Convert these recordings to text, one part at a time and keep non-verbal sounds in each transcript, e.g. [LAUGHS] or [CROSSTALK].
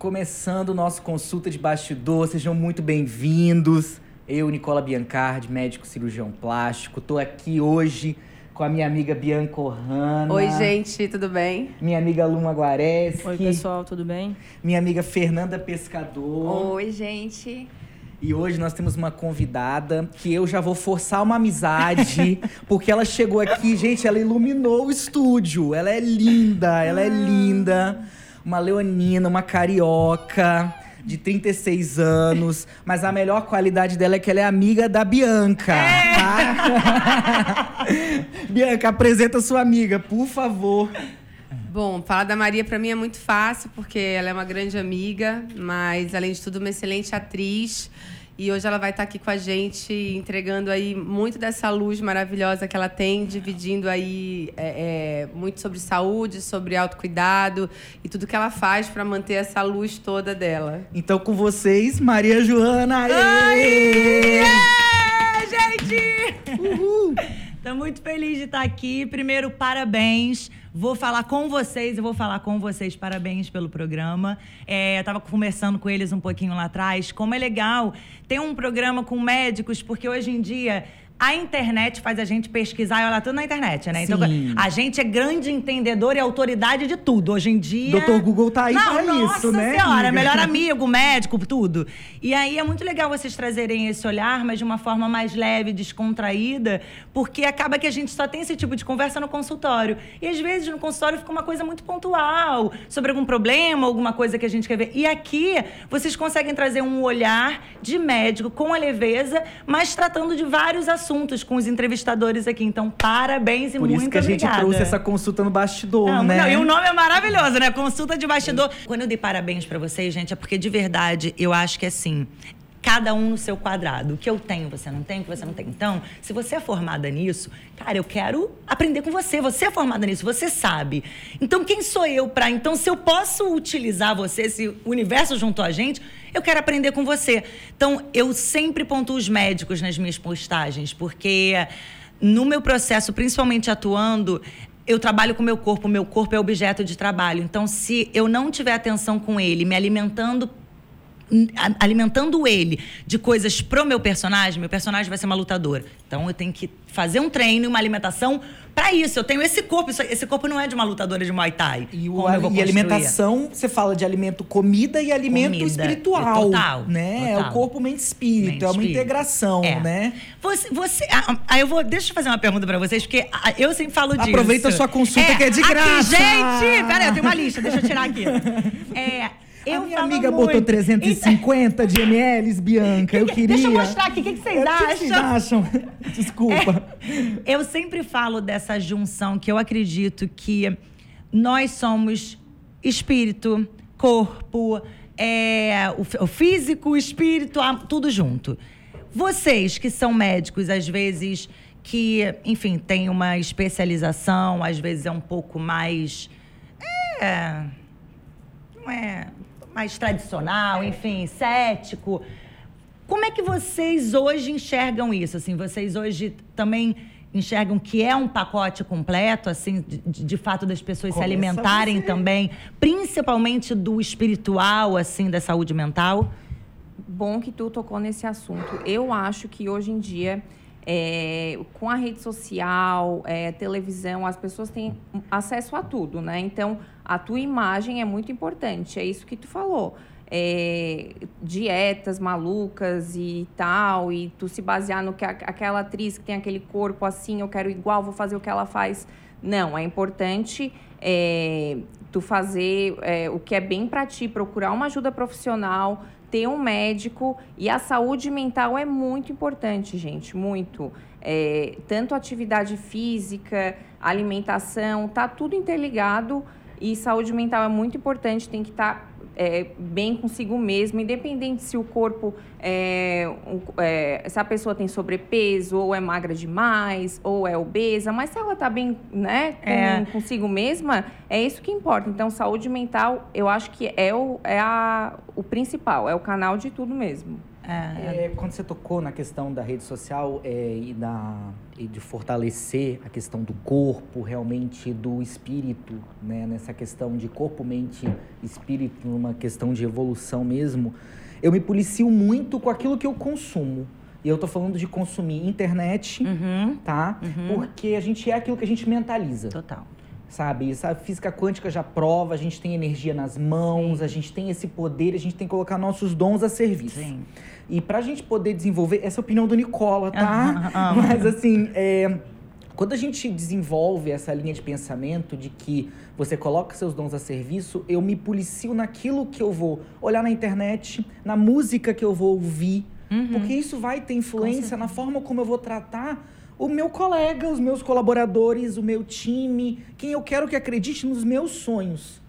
Começando o nosso consulta de bastidor, sejam muito bem-vindos. Eu, Nicola Biancardi, médico cirurgião plástico, tô aqui hoje com a minha amiga Bianca Ohana. Oi, gente, tudo bem? Minha amiga Luma Guareschi. Oi, pessoal, tudo bem? Minha amiga Fernanda Pescador. Oi, gente. E hoje nós temos uma convidada que eu já vou forçar uma amizade, [LAUGHS] porque ela chegou aqui, gente, ela iluminou o estúdio. Ela é linda, ela é linda. Uma leonina, uma carioca de 36 anos, mas a melhor qualidade dela é que ela é amiga da Bianca, tá? [LAUGHS] Bianca, apresenta sua amiga, por favor. Bom, falar da Maria para mim é muito fácil, porque ela é uma grande amiga, mas além de tudo uma excelente atriz. E hoje ela vai estar aqui com a gente, entregando aí muito dessa luz maravilhosa que ela tem, dividindo aí é, é, muito sobre saúde, sobre autocuidado e tudo que ela faz para manter essa luz toda dela. Então, com vocês, Maria Joana. Aê! Aê! gente! Uhul! [LAUGHS] Tô muito feliz de estar aqui. Primeiro, parabéns. Vou falar com vocês, eu vou falar com vocês. Parabéns pelo programa. É, eu estava conversando com eles um pouquinho lá atrás. Como é legal ter um programa com médicos, porque hoje em dia a internet faz a gente pesquisar e olhar tudo na internet, né? Então, Sim. a gente é grande entendedor e autoridade de tudo. Hoje em dia. Doutor Google tá aí Não, pra nossa isso, né? senhora, amiga? melhor [LAUGHS] amigo, médico, tudo. E aí é muito legal vocês trazerem esse olhar, mas de uma forma mais leve, descontraída, porque acaba que a gente só tem esse tipo de conversa no consultório. E às vezes no consultório fica uma coisa muito pontual, sobre algum problema, alguma coisa que a gente quer ver. E aqui vocês conseguem trazer um olhar de médico com a leveza, mas tratando de vários assuntos com os entrevistadores aqui. Então, parabéns e Por muito isso que a gente obrigada. trouxe essa consulta no bastidor, Não, né? não, e o nome é maravilhoso, né? Consulta de bastidor. Quando eu dei parabéns pra vocês, gente, é porque de verdade eu acho que assim. Cada um no seu quadrado. O que eu tenho, você não tem, o que você não tem. Então, se você é formada nisso, cara, eu quero aprender com você. Você é formada nisso, você sabe. Então, quem sou eu para? Então, se eu posso utilizar você, se o universo juntou a gente, eu quero aprender com você. Então, eu sempre pontuo os médicos nas minhas postagens, porque no meu processo, principalmente atuando, eu trabalho com meu corpo, meu corpo é objeto de trabalho. Então, se eu não tiver atenção com ele, me alimentando alimentando ele de coisas pro meu personagem, meu personagem vai ser uma lutadora. Então eu tenho que fazer um treino e uma alimentação para isso. Eu tenho esse corpo, esse corpo não é de uma lutadora de Muay Thai. E, o, e alimentação, você fala de alimento comida e alimento Comida. espiritual. Total, Né? É total. o corpo, mente, espírito. Mente, é uma espírito. integração, É. né? Você, você, ah, eu vou, deixa eu fazer uma pergunta pra vocês, porque eu sempre falo disso. Aproveita a sua consulta que é de aqui, graça. gente, peraí, eu tenho uma lista, deixa eu tirar aqui. [LAUGHS] É, eu a minha amiga muito. botou 350 de ml, Bianca. Eu queria. [LAUGHS] Deixa eu mostrar aqui, o que, que vocês É, O que acham? vocês acham? [LAUGHS] Desculpa. Eu sempre falo dessa junção que eu acredito que nós somos espírito, corpo, é, o, o físico, o espírito, tudo junto. Vocês que são médicos, às vezes que, enfim, têm uma especialização, às vezes é um pouco mais. É, não é mais tradicional, enfim, cético. Como é que vocês hoje enxergam isso? Assim, vocês hoje também enxergam que é um pacote completo, assim, de, de- fato das pessoas Começa se alimentarem também, principalmente do espiritual, assim, da saúde mental? Bom que tu tocou nesse assunto. Eu acho que hoje em dia, é, com a rede social, é, televisão, as pessoas têm acesso a tudo, né? Então, a tua imagem é muito importante. É isso que tu falou. É, dietas malucas e tal, e tu se basear no que a- aquela atriz que tem aquele corpo assim, eu quero igual, vou fazer o que ela faz. Não, é importante é, tu fazer é, o que é bem para ti, procurar uma ajuda profissional, ter um médico e a saúde mental é muito importante, gente, muito. É, tanto atividade física, alimentação, tá tudo interligado e saúde mental é muito importante, tem que estar é, bem consigo mesmo, independente se o corpo é, é, se a pessoa tem sobrepeso ou é magra demais ou é obesa, mas se ela tá bem, né, com- É. consigo mesma, é isso que importa. Então, saúde mental, eu acho que é o, é a, o principal, é o canal de tudo mesmo. É. É, quando você tocou na questão da rede social é, e, da, e de fortalecer a questão do corpo, realmente do espírito, né? nessa questão de corpo, mente, espírito, numa questão de evolução mesmo, eu me policio muito com aquilo que eu consumo. E eu tô falando de consumir internet, Uhum. tá? Porque a gente é aquilo que a gente mentaliza Total. Sabe? Essa física quântica já prova, a gente tem energia nas mãos, a gente tem esse poder, a gente tem que colocar nossos dons a serviço. Sim. E pra gente poder desenvolver, essa é a opinião do Nicola, tá? Aham, [LAUGHS] amo. Mas assim, é, quando a gente desenvolve essa linha de pensamento de que você coloca seus dons a serviço, eu me policio naquilo que eu vou olhar na internet, na música que eu vou ouvir, Uhum. porque isso vai ter influência na forma como eu vou tratar o meu colega, os meus colaboradores, o meu time, quem eu quero que acredite nos meus sonhos.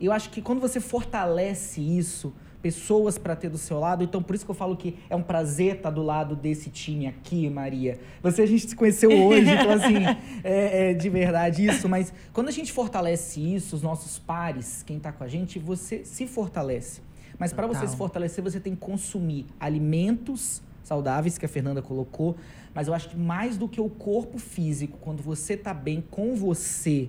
Eu acho que quando você fortalece isso, pessoas para ter do seu lado, então por isso que eu falo que é um prazer estar do lado desse time aqui, Maria. Você a gente se conheceu hoje, então [LAUGHS] assim, é, é de verdade isso, mas quando a gente fortalece isso, os nossos pares, quem tá com a gente, você se fortalece. Mas para você se fortalecer, você tem que consumir alimentos saudáveis, que a Fernanda colocou, mas eu acho que mais do que o corpo físico, quando você tá bem com você,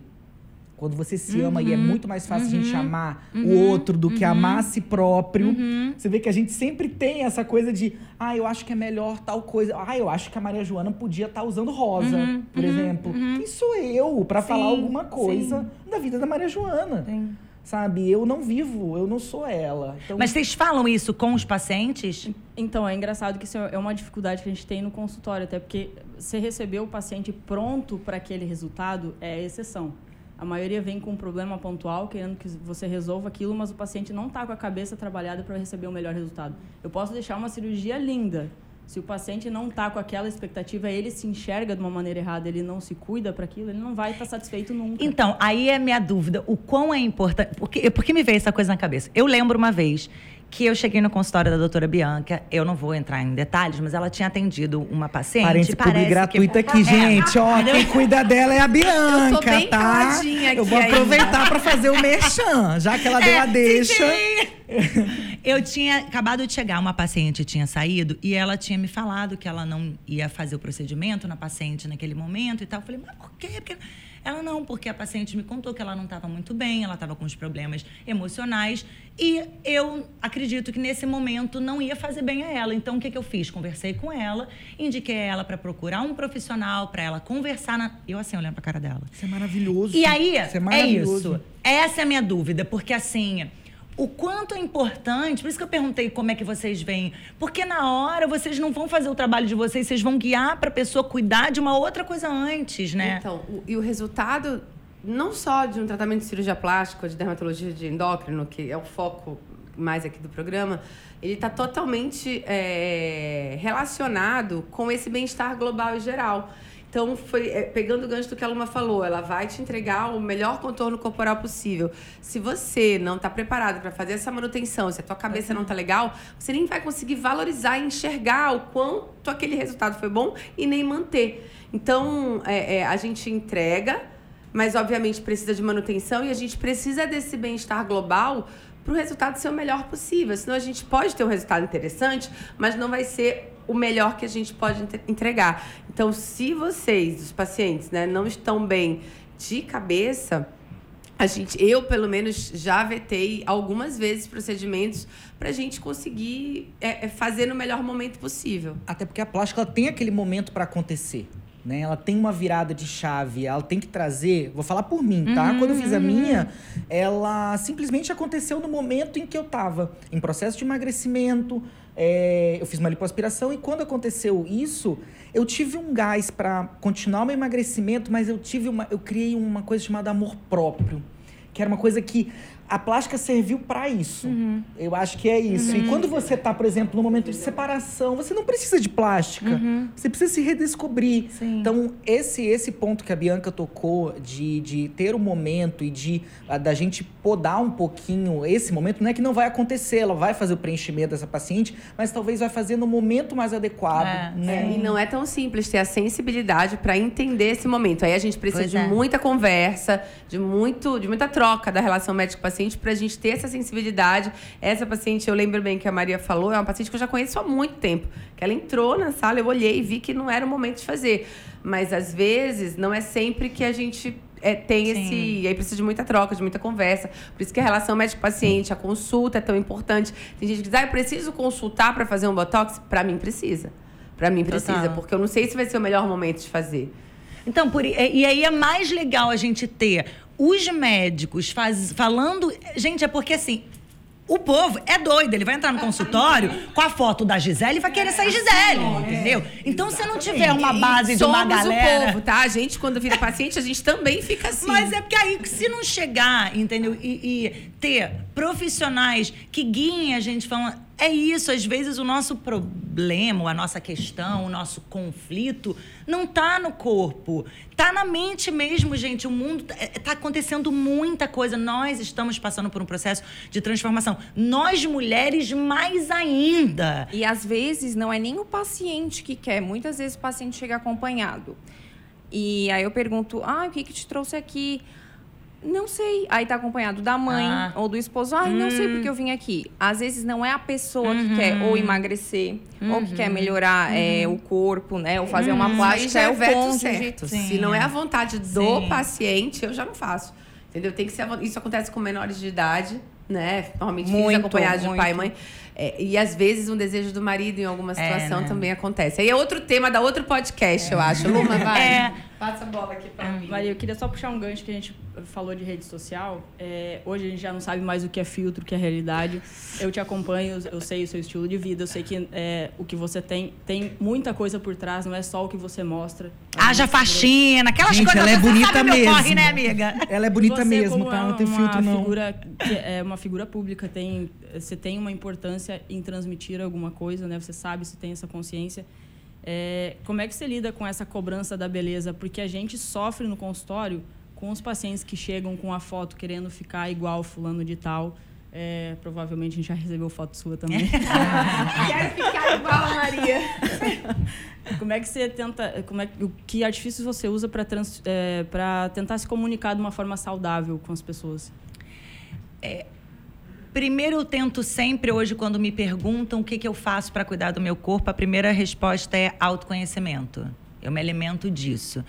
quando você se ama e é muito mais fácil a gente amar o outro do que amar a si próprio. Você vê que a gente sempre tem essa coisa de, ah, eu acho que é melhor tal coisa. Ah, eu acho que a Maria Joana podia estar usando rosa, por exemplo. Quem sou eu para falar Sim, alguma coisa da vida da Maria Joana? Sim. Sabe? Eu não vivo, eu não sou ela. Então, Mas vocês falam isso com os pacientes? Então, é engraçado que isso é uma dificuldade que a gente tem no consultório, até porque você receber o paciente pronto para aquele resultado é a exceção. A maioria vem com um problema pontual, querendo que você resolva aquilo, mas o paciente não está com a cabeça trabalhada para receber o melhor resultado. Eu posso deixar uma cirurgia linda. Se o paciente não está com aquela expectativa, ele se enxerga de uma maneira errada, ele não se cuida para aquilo, ele não vai estar satisfeito nunca. Então, aí é minha dúvida. O quão é importante. Porque, porque me veio essa coisa na cabeça. Eu lembro uma vez que eu cheguei no consultório da doutora Bianca. Eu não vou entrar em detalhes, mas ela tinha atendido uma paciente. Parênteses parece público gratuito que... aqui, gente. Ó, quem cuida dela é a Bianca, Eu tô bem tá? Eu vou ainda. aproveitar pra fazer o merchan, já que ela deu É, a deixa. sim, sim. Eu tinha acabado de chegar, uma paciente tinha saído e ela tinha me falado que ela não ia fazer o procedimento na paciente naquele momento e tal. Eu falei, mas por quê? Porque... Ela não, porque a paciente me contou que ela não estava muito bem, ela estava com os problemas emocionais e eu acredito que nesse momento não ia fazer bem a ela. Então o que, que eu fiz? Conversei com ela, indiquei ela para procurar um profissional, para ela conversar. Na... Eu assim olhando para cara dela. Isso é maravilhoso. E aí, isso é, é isso. Essa é a minha dúvida, porque assim, o quanto é importante, por isso que eu perguntei como é que vocês veem, porque na hora vocês não vão fazer o trabalho de vocês, vocês vão guiar para a pessoa cuidar de uma outra coisa antes, né? Então, o- e o resultado não só de um tratamento de cirurgia plástica, de dermatologia de endócrino, que é o foco mais aqui do programa, ele está totalmente é, relacionado com esse bem-estar global e geral. Então, foi é, pegando o gancho do que a Luma falou, ela vai te entregar o melhor contorno corporal possível. Se você não está preparado para fazer essa manutenção, se a tua cabeça não está legal, você nem vai conseguir valorizar e enxergar o quanto aquele resultado foi bom e nem manter. Então, é, é, a gente entrega, mas obviamente precisa de manutenção e a gente precisa desse bem-estar global para o resultado ser o melhor possível. Senão a gente pode ter um resultado interessante, mas não vai ser o melhor que a gente pode entre- entregar. Então, se vocês, os pacientes, né, não estão bem de cabeça, a gente, eu pelo menos já vetei algumas vezes procedimentos para a gente conseguir é, é, fazer no melhor momento possível. Até porque a plástica tem aquele momento pra acontecer. Né? Ela tem uma virada de chave, ela tem que trazer. Vou falar por mim, tá? Uhum, Quando eu fiz a minha, ela simplesmente aconteceu no momento em que eu tava em processo de emagrecimento. é, eu fiz uma lipoaspiração e quando aconteceu isso, eu tive um gás pra continuar o meu emagrecimento, mas eu tive uma, eu criei uma coisa chamada amor próprio, que era uma coisa que a plástica serviu pra isso. Eu acho que é isso. E quando você tá, por exemplo, no momento de separação, você não precisa de plástica. Você precisa se redescobrir. Sim. Então, esse esse ponto que a Bianca tocou de, de ter o momento e de a, da gente podar um pouquinho esse momento, não é que não vai acontecer, ela vai fazer o preenchimento dessa paciente, mas talvez vai fazer no momento mais adequado. É, né? E não é tão simples ter a sensibilidade para entender esse momento. Aí a gente precisa Pois de é. muita conversa, de muito, de muita troca da relação médico-paciente paciente para a gente ter essa sensibilidade. Essa paciente, eu lembro bem que a Maria falou, é uma paciente que eu já conheço há muito tempo. Que ela entrou na sala, eu olhei e vi que não era o momento de fazer. Mas às vezes não é sempre que a gente é, tem Sim. esse. Aí precisa de muita troca, de muita conversa. Por isso que a relação médico-paciente, a consulta é tão importante. Tem gente que diz, ah, eu preciso consultar para fazer um botox? Para mim, precisa. Para mim, precisa. Total. Porque eu não sei se vai ser o melhor momento de fazer. Então, por, e aí é mais legal a gente ter os médicos faz, falando. Gente, é porque assim, o povo é doido, ele vai entrar no consultório com a foto da Gisele e vai querer sair Gisele, entendeu? Então, se não tiver uma base de uma galera... o povo, tá? A gente, quando vira paciente, a gente também fica assim. Mas é porque aí, se não chegar, entendeu? E, e ter profissionais que guiem a gente falando é isso, às vezes o nosso problema, a nossa questão, o nosso conflito não está no corpo, está na mente mesmo, gente. O mundo está é, acontecendo muita coisa. Nós estamos passando por um processo de transformação. Nós mulheres mais ainda. E às vezes não é nem o paciente que quer. Muitas vezes o paciente chega acompanhado. E aí eu pergunto: "Ah, o que que te trouxe aqui?" Não sei. Aí tá acompanhado da mãe ah. ou do esposo. Ai, hum. não sei porque eu vim aqui. Às vezes não é a pessoa uhum. que quer ou emagrecer, uhum. ou que quer uhum. melhorar uhum. é, o corpo, né? Ou fazer uma plástica. é o veto certo. Se não é a vontade do Sim. paciente, eu já não faço. Entendeu? Tem que ser. Isso acontece com menores de idade, né? Normalmente filhos acompanhados de pai e mãe. É, e às vezes um desejo do marido em alguma é, situação é, né? também acontece. Aí é outro tema da outro podcast, eu acho. Luma, vai. É. Passa a bola aqui pra mim. Maria, eu queria só puxar um gancho que a gente falou de rede social. É, hoje a gente já não sabe mais o que é filtro, o que é realidade. Eu te acompanho, eu sei o seu estilo de vida, eu sei que é, o que você tem tem muita coisa por trás, não é só o que você mostra. Haja faxina, aquelas gente, coisas ela é bonita mesmo. Corre, né, amiga? Ela é bonita você, mesmo, tá? Não tem filtro não. Figura, é uma figura pública, tem, você tem uma importância em transmitir alguma coisa, né? Você sabe, você tem essa consciência. É, como é que você lida com essa cobrança da beleza? Porque a gente sofre no consultório com os pacientes que chegam com a foto querendo ficar igual fulano de tal. É, provavelmente a gente já recebeu foto sua também. [LAUGHS] Quero ficar igual a Maria. [LAUGHS] como é que você tenta. Como é, o que artifícios você usa para é, tentar se comunicar de uma forma saudável com as pessoas? É, Primeiro, eu tento sempre, hoje, quando me perguntam o que, que eu faço para cuidar do meu corpo, a primeira resposta é autoconhecimento. Eu me alimento disso.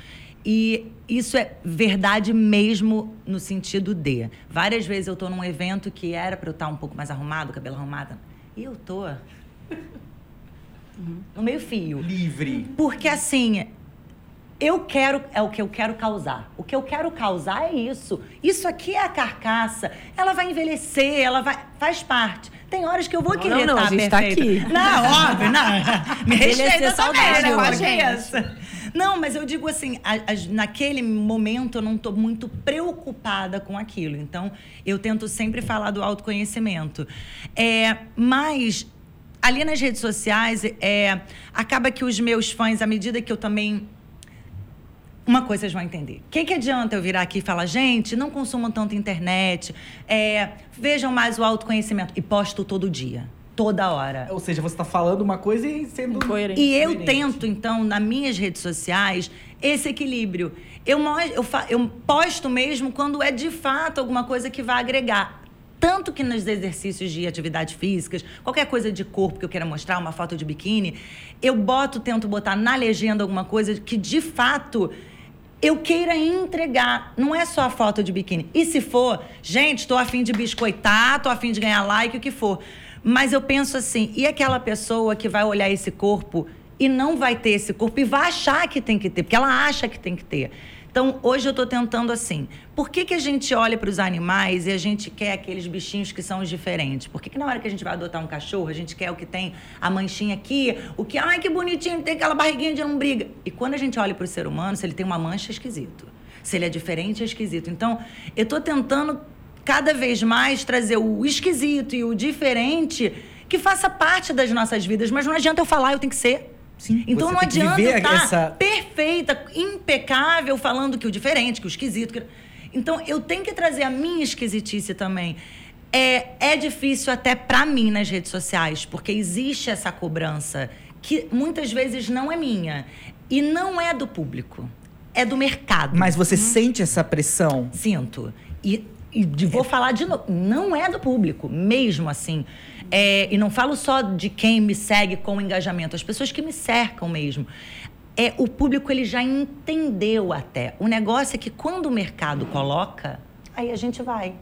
E isso é verdade mesmo no sentido de. Várias vezes eu estou num evento que era para eu estar tá um pouco mais arrumado, cabelo arrumado, e eu tô [LAUGHS] no meio fio. Livre. Porque assim, eu quero, é o que eu quero causar. O que eu quero causar é isso. Isso aqui é a carcaça. Ela vai envelhecer, ela vai, faz parte. Tem horas que eu vou não, querer não, não, estar a gente tá aqui. Não, óbvio, não. [LAUGHS] Me respeita saudável com a gente. Não, mas eu digo assim, a, a, naquele momento eu não estou muito preocupada com aquilo. Então, eu tento sempre falar do autoconhecimento. É, mas ali nas redes sociais, é, acaba que os meus fãs, à medida que eu também uma coisa vocês vão entender. O que, que adianta eu virar aqui e falar, gente, não consumam tanto internet, é, vejam mais o autoconhecimento e posto todo dia. Toda hora. Ou seja, você está falando uma coisa e sendo coerente. E eu tento, então, nas minhas redes sociais, esse equilíbrio. Eu, eu, eu posto mesmo quando é de fato alguma coisa que vai agregar. Tanto que nos exercícios de atividades físicas, qualquer coisa de corpo que eu queira mostrar, uma foto de biquíni, eu boto, tento botar na legenda alguma coisa que de fato eu queira entregar. Não é só a foto de biquíni. E se for, gente, estou afim de biscoitar, estou afim de ganhar like, o que for. Mas eu penso assim, e aquela pessoa que vai olhar esse corpo e não vai ter esse corpo e vai achar que tem que ter, porque ela acha que tem que ter. Então, hoje eu estou tentando assim. Por que, que a gente olha para os animais e a gente quer aqueles bichinhos que são os diferentes? Por que, que na hora que a gente vai adotar um cachorro, a gente quer o que tem a manchinha aqui, o que, ai, que bonitinho, tem aquela barriguinha de lombriga. E quando a gente olha para o ser humano, se ele tem uma mancha, é esquisito. Se ele é diferente, é esquisito. Então, eu estou tentando cada vez mais trazer o esquisito e o diferente que faça parte das nossas vidas. Mas não adianta eu falar, eu tenho que ser. Sim, então não adianta estar essa... perfeita, impecável, falando que o diferente, que o esquisito. Que... Então eu tenho que trazer a minha esquisitice também. É, é difícil até para mim nas redes sociais, porque existe essa cobrança que muitas vezes não é minha e não é do público, é do mercado. Mas você hum. sente essa pressão? Sinto. E e vou falar de novo, não é do público, mesmo assim. É, e não falo só de quem me segue com engajamento, as pessoas que me cercam mesmo. É, o público ele já entendeu até. O negócio é que quando o mercado coloca, aí a gente vai.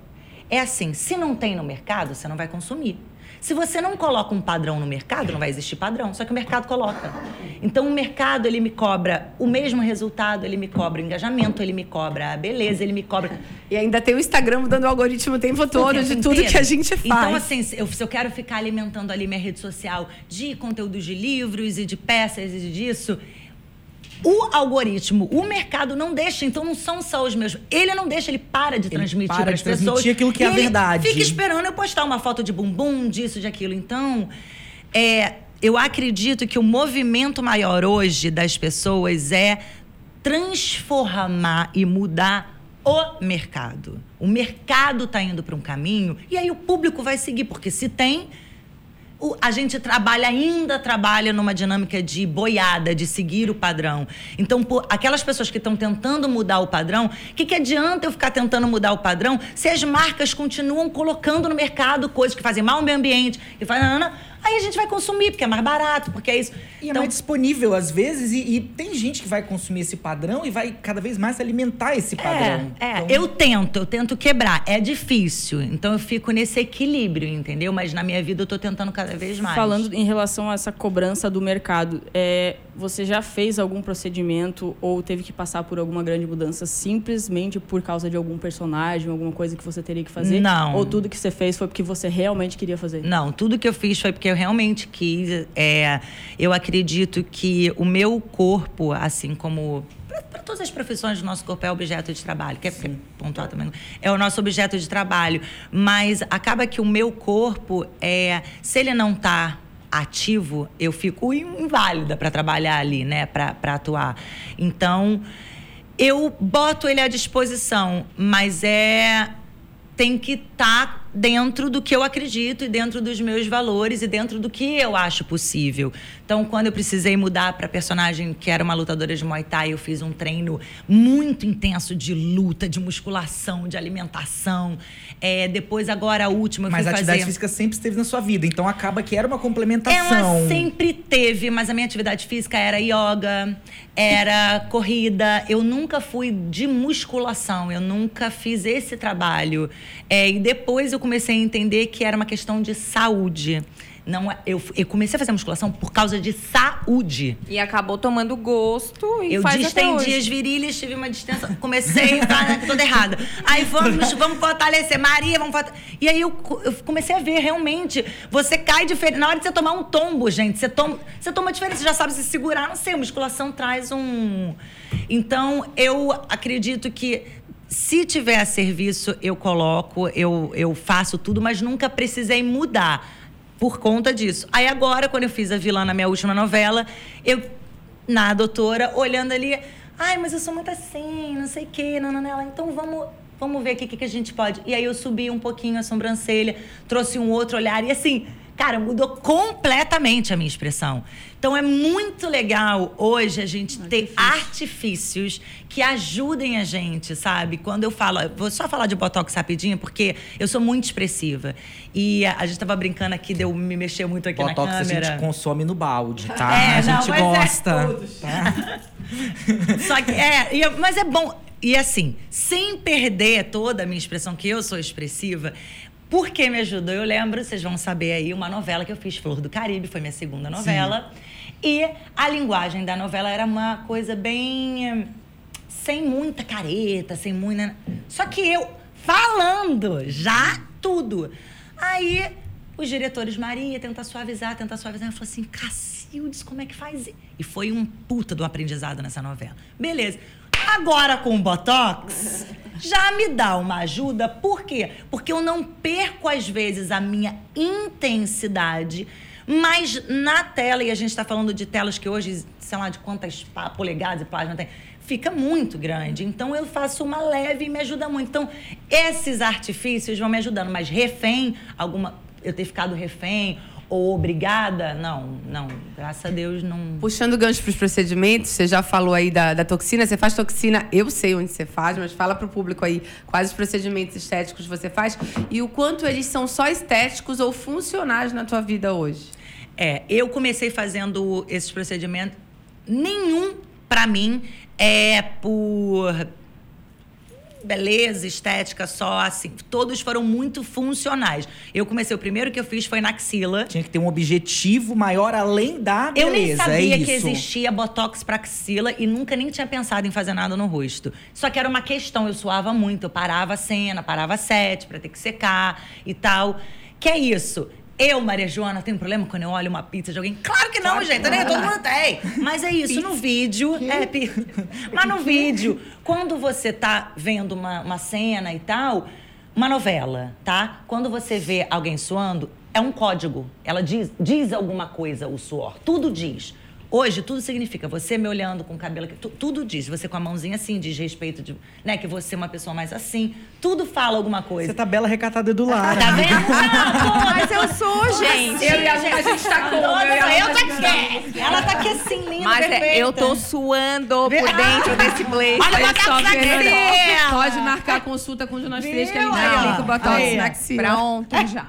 É assim, se não tem no mercado, você não vai consumir. Se você não coloca um padrão no mercado, não vai existir padrão, só que o mercado coloca. Então o mercado ele me cobra o mesmo resultado, ele me cobra o engajamento, ele me cobra a beleza, ele me cobra. E ainda tem o Instagram dando o algoritmo o tempo todo tempo de tudo inteiro. que a gente faz. Então, assim, se eu, se eu quero ficar alimentando ali minha rede social de conteúdos de livros e de peças e disso, o algoritmo, o mercado não deixa, então não são só os meus. Ele não deixa, ele para de transmitir para as pessoas. transmitir aquilo que é a ele verdade. Fica esperando eu postar uma foto de bumbum, disso, de aquilo. Então, é, eu acredito que o movimento maior hoje das pessoas é transformar e mudar o mercado. O mercado está indo para um caminho e aí o público vai seguir, porque se tem a gente trabalha, ainda trabalha numa dinâmica de boiada, de seguir o padrão. Então, por- aquelas pessoas que estão tentando mudar o padrão, o que, que adianta eu ficar tentando mudar o padrão se as marcas continuam colocando no mercado coisas que fazem mal ao meio ambiente, que fazem. Aí a gente vai consumir, porque é mais barato, porque é isso. E é mais disponível às vezes, e, e tem gente que vai consumir esse padrão e vai cada vez mais alimentar esse padrão. É, é. Então, eu tento, eu tento quebrar. É difícil. Então eu fico nesse equilíbrio, entendeu? Mas na minha vida eu tô tentando cada vez mais. Falando em relação a essa cobrança do mercado, é, você já fez algum procedimento ou teve que passar por alguma grande mudança simplesmente por causa de algum personagem, alguma coisa que você teria que fazer? Não. Ou tudo que você fez foi porque você realmente queria fazer? Não, tudo que eu fiz foi porque eu realmente quis. É, eu acredito que o meu corpo, assim como para todas as profissões, o nosso corpo é objeto de trabalho. Quer quer pontuar também? É o nosso objeto de trabalho. Mas acaba que o meu corpo, é, se ele não está ativo, eu fico inválida para trabalhar ali, né? Para atuar. Então, eu boto ele à disposição, mas é tem que estar dentro do que eu acredito e dentro dos meus valores e dentro do que eu acho possível. Então, quando eu precisei mudar para personagem que era uma lutadora de Muay Thai, eu fiz um treino muito intenso de luta, de musculação, de alimentação. É, depois, agora a última, eu Mas fui a atividade fazer... física sempre esteve na sua vida, então acaba que era uma complementação. Ela sempre teve, mas a minha atividade física era yoga, era [LAUGHS] corrida. Eu nunca fui de musculação, eu nunca fiz esse trabalho. É, e depois eu comecei a entender que era uma questão de saúde. Não, é- eu, eu comecei a fazer musculação por causa de saúde. E acabou tomando gosto e Eu faz distendi as virilhas, tive uma distância. Comecei a falar toda errada. Aí vamos, vamos fortalecer. Maria, vamos fortalecer. E aí eu, eu comecei a ver realmente. Você cai diferente. Na hora de você tomar um tombo, gente, você toma, você toma diferente, você já sabe se segurar. Não sei, a musculação traz um. Então, eu acredito que. Se tiver serviço, eu coloco, eu, eu faço tudo, mas nunca precisei mudar por conta disso. Aí agora, quando eu fiz a vilã na minha última novela, eu na doutora, olhando ali, ai, mas eu sou muito assim, não sei o quê, não, Então vamos, vamos ver o que, que a gente pode. E aí eu subi um pouquinho a sobrancelha, trouxe um outro olhar e assim, cara, mudou completamente a minha expressão. Então é muito legal hoje a gente ter artifícios que ajudem a gente, sabe? Quando eu falo, vou só falar de botox rapidinho, porque eu sou muito expressiva. E a, a gente tava brincando aqui, deu me mexer muito aqui Botox na a câmera. gente consome no balde, tá? É, a não, gente mas é gosta. todos. tá? [LAUGHS] Só que é, e- mas é bom. E assim, sem perder toda a minha expressão, que eu sou expressiva, por que me ajudou? Eu lembro, vocês vão saber aí, uma novela que eu fiz, Flor do Caribe, foi minha segunda novela. E a linguagem da novela era uma coisa bem. sem muita careta, sem muita. Só que eu falando já tudo. Aí os diretores, Maria, tenta suavizar, tenta suavizar. Eu falei assim, Cacildes, como é que faz? isso?" E foi um puta do aprendizado nessa novela. Beleza. Agora com o Botox, já me dá uma ajuda. Por quê? Porque eu não perco, às vezes, a minha intensidade. Mas na tela, e a gente está falando de telas que hoje, sei lá, de quantas polegadas e páginas tem, fica muito grande. Então eu faço uma leve e me ajuda muito. Então, esses artifícios vão me ajudando, mas refém, alguma. Eu ter ficado refém, ou obrigada, não, não. Graças a Deus não. Puxando gancho para os procedimentos, você já falou aí da, da toxina. Você faz toxina, eu sei onde você faz, mas fala para o público aí quais os procedimentos estéticos você faz e o quanto eles são só estéticos ou funcionais na tua vida hoje. É, eu comecei fazendo esses procedimentos. Nenhum, para mim, é por beleza, estética só, assim. Todos foram muito funcionais. Eu comecei, o primeiro que eu fiz foi na axila. Tinha que ter um objetivo maior além da beleza, Eu nem é sabia isso. que existia botox pra axila e nunca nem tinha pensado em fazer nada no rosto. Só que era uma questão, eu suava muito, eu parava a cena, parava a set pra ter que secar e tal. Que é isso? Eu, Maria Joana, tenho problema quando eu olho uma pizza de alguém? Claro que não, gente, né? Todo mundo tem. Mas é isso, no [LAUGHS] vídeo. É, pi- [LAUGHS] Mas no vídeo, quando você tá vendo uma, uma cena e tal, uma novela, tá? Quando você vê alguém suando, é um código. Ela diz, diz alguma coisa, o suor. Tudo diz. Hoje, tudo significa você me olhando com o cabelo. tu- tudo diz. Você com a mãozinha assim, diz respeito de. Né, que você é uma pessoa mais assim. Tudo fala alguma coisa. Você tá bela recatada do lar. Tá vendo? [LAUGHS] Não, Mas eu sou, gente. Eu e a gente tá? Toda- Eu tô gente aqui. Ela tá aqui assim, linda, Mas é, perfeita. eu tô suando por dentro desse blazer. Olha o só, Fernanda, pode marcar a consulta com o Jonas Três que a gente Viu? Aí, ó. aplica o botox na axila. Pronto, já.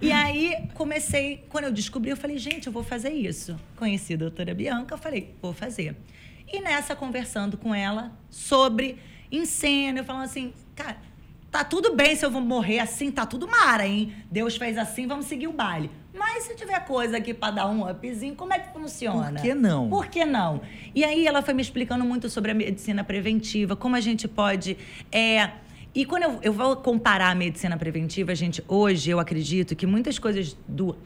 E aí, comecei, quando eu descobri, eu falei, gente, eu vou fazer isso. Conheci a doutora Bianca, eu falei, vou fazer. E nessa, conversando com ela sobre incêndio, eu falando assim, cara, tá tudo bem se eu vou morrer assim, tá tudo mara, hein? Deus fez assim, vamos seguir o baile. Mas se tiver coisa aqui pra dar um upzinho, como é que funciona? Por que não? Por que não? E aí ela foi me explicando muito sobre a medicina preventiva, como a gente pode. é, E quando eu, eu vou comparar a medicina preventiva, gente, hoje eu acredito que muitas coisas do.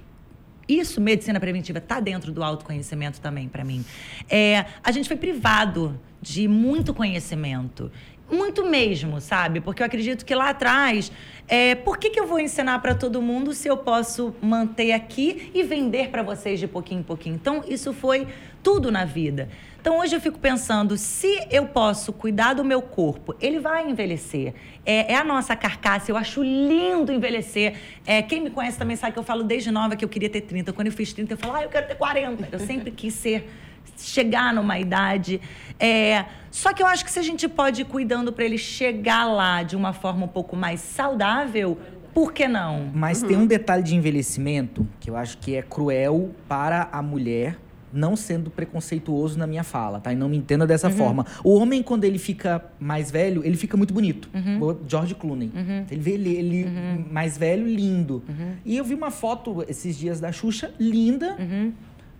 Isso, medicina preventiva, está dentro do autoconhecimento também, para mim. É, a gente foi privado de muito conhecimento. Muito mesmo, sabe? Porque eu acredito que lá atrás, é, por que, que eu vou ensinar para todo mundo se eu posso manter aqui e vender para vocês de pouquinho em pouquinho? Então, isso foi tudo na vida. Então, hoje eu fico pensando, se eu posso cuidar do meu corpo, ele vai envelhecer. É, é a nossa carcaça, eu acho lindo envelhecer. É, quem me conhece também sabe que eu falo desde nova que eu queria ter 30. Quando eu fiz 30, eu falo, ah, eu quero ter 40. Eu sempre quis ser chegar numa idade. É, só que eu acho que se a gente pode ir cuidando para ele chegar lá de uma forma um pouco mais saudável, por que não? Mas tem um detalhe de envelhecimento que eu acho que é cruel para a mulher, não sendo preconceituoso na minha fala, tá? E não me entenda dessa forma. O homem, quando ele fica mais velho, ele fica muito bonito. O George Clooney. Ele vê ele, ele mais velho, lindo. E eu vi uma foto esses dias da Xuxa, linda.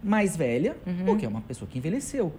Mais velha, porque é uma pessoa que envelheceu.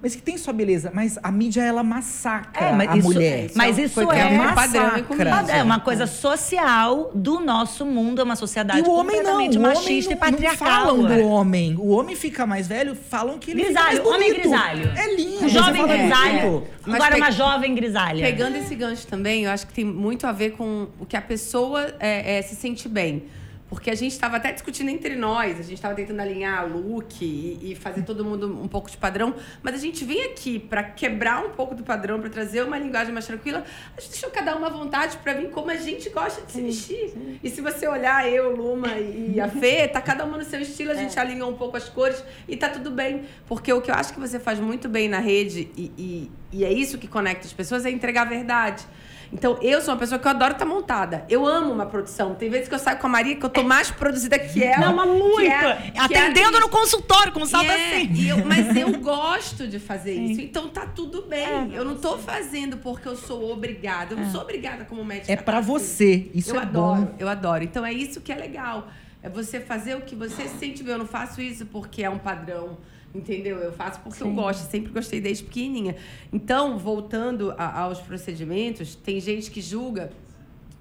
Mas que tem sua beleza. Mas a mídia, ela massacra É, mas a isso- mulher. mas isso Foi é e massacra. É uma coisa social do nosso mundo, é uma sociedade E o homem não, completamente o homem machista não, e patriarcal. não falam é. do homem. O homem fica mais velho, falam que ele Grisalho, fica mais homem grisalho. É lindo. Jovem você fala grisalho. Mas Agora pe- uma jovem grisalha. Pegando esse gancho também, eu acho que tem muito a ver com o que a pessoa é, é, se sente bem. Porque a gente estava até discutindo entre nós, a gente estava tentando alinhar look e, e fazer todo mundo um pouco de padrão, mas a gente vem aqui para quebrar um pouco do padrão, para trazer uma linguagem mais tranquila. A gente deixou cada uma à vontade para vir como a gente gosta de se vestir. E se você olhar eu, Luma e a Fê, tá cada uma no seu estilo, a gente alinhou um pouco as cores e tá tudo bem. Porque o que eu acho que você faz muito bem na rede, e, e, e é isso que conecta as pessoas, é entregar a verdade. Então, eu sou uma pessoa que eu adoro estar montada. Eu amo uma produção. Tem vezes que eu saio com a Maria que eu tô mais produzida que ela. Não, mas muito. é- é Atendendo atriz. no consultório, com salto E é, assim. eu- mas eu gosto de fazer isso. Então tá tudo bem. eu não tô fazendo porque eu sou obrigada. Eu não sou obrigada como médica. É tá? você. Isso eu é adoro, bom. eu adoro. Então é isso que é legal. É você fazer o que você se sente bem. Eu não faço isso porque é um padrão. Entendeu? Eu faço porque eu gosto, sempre gostei desde pequenininha. Então, voltando a- aos procedimentos, tem gente que julga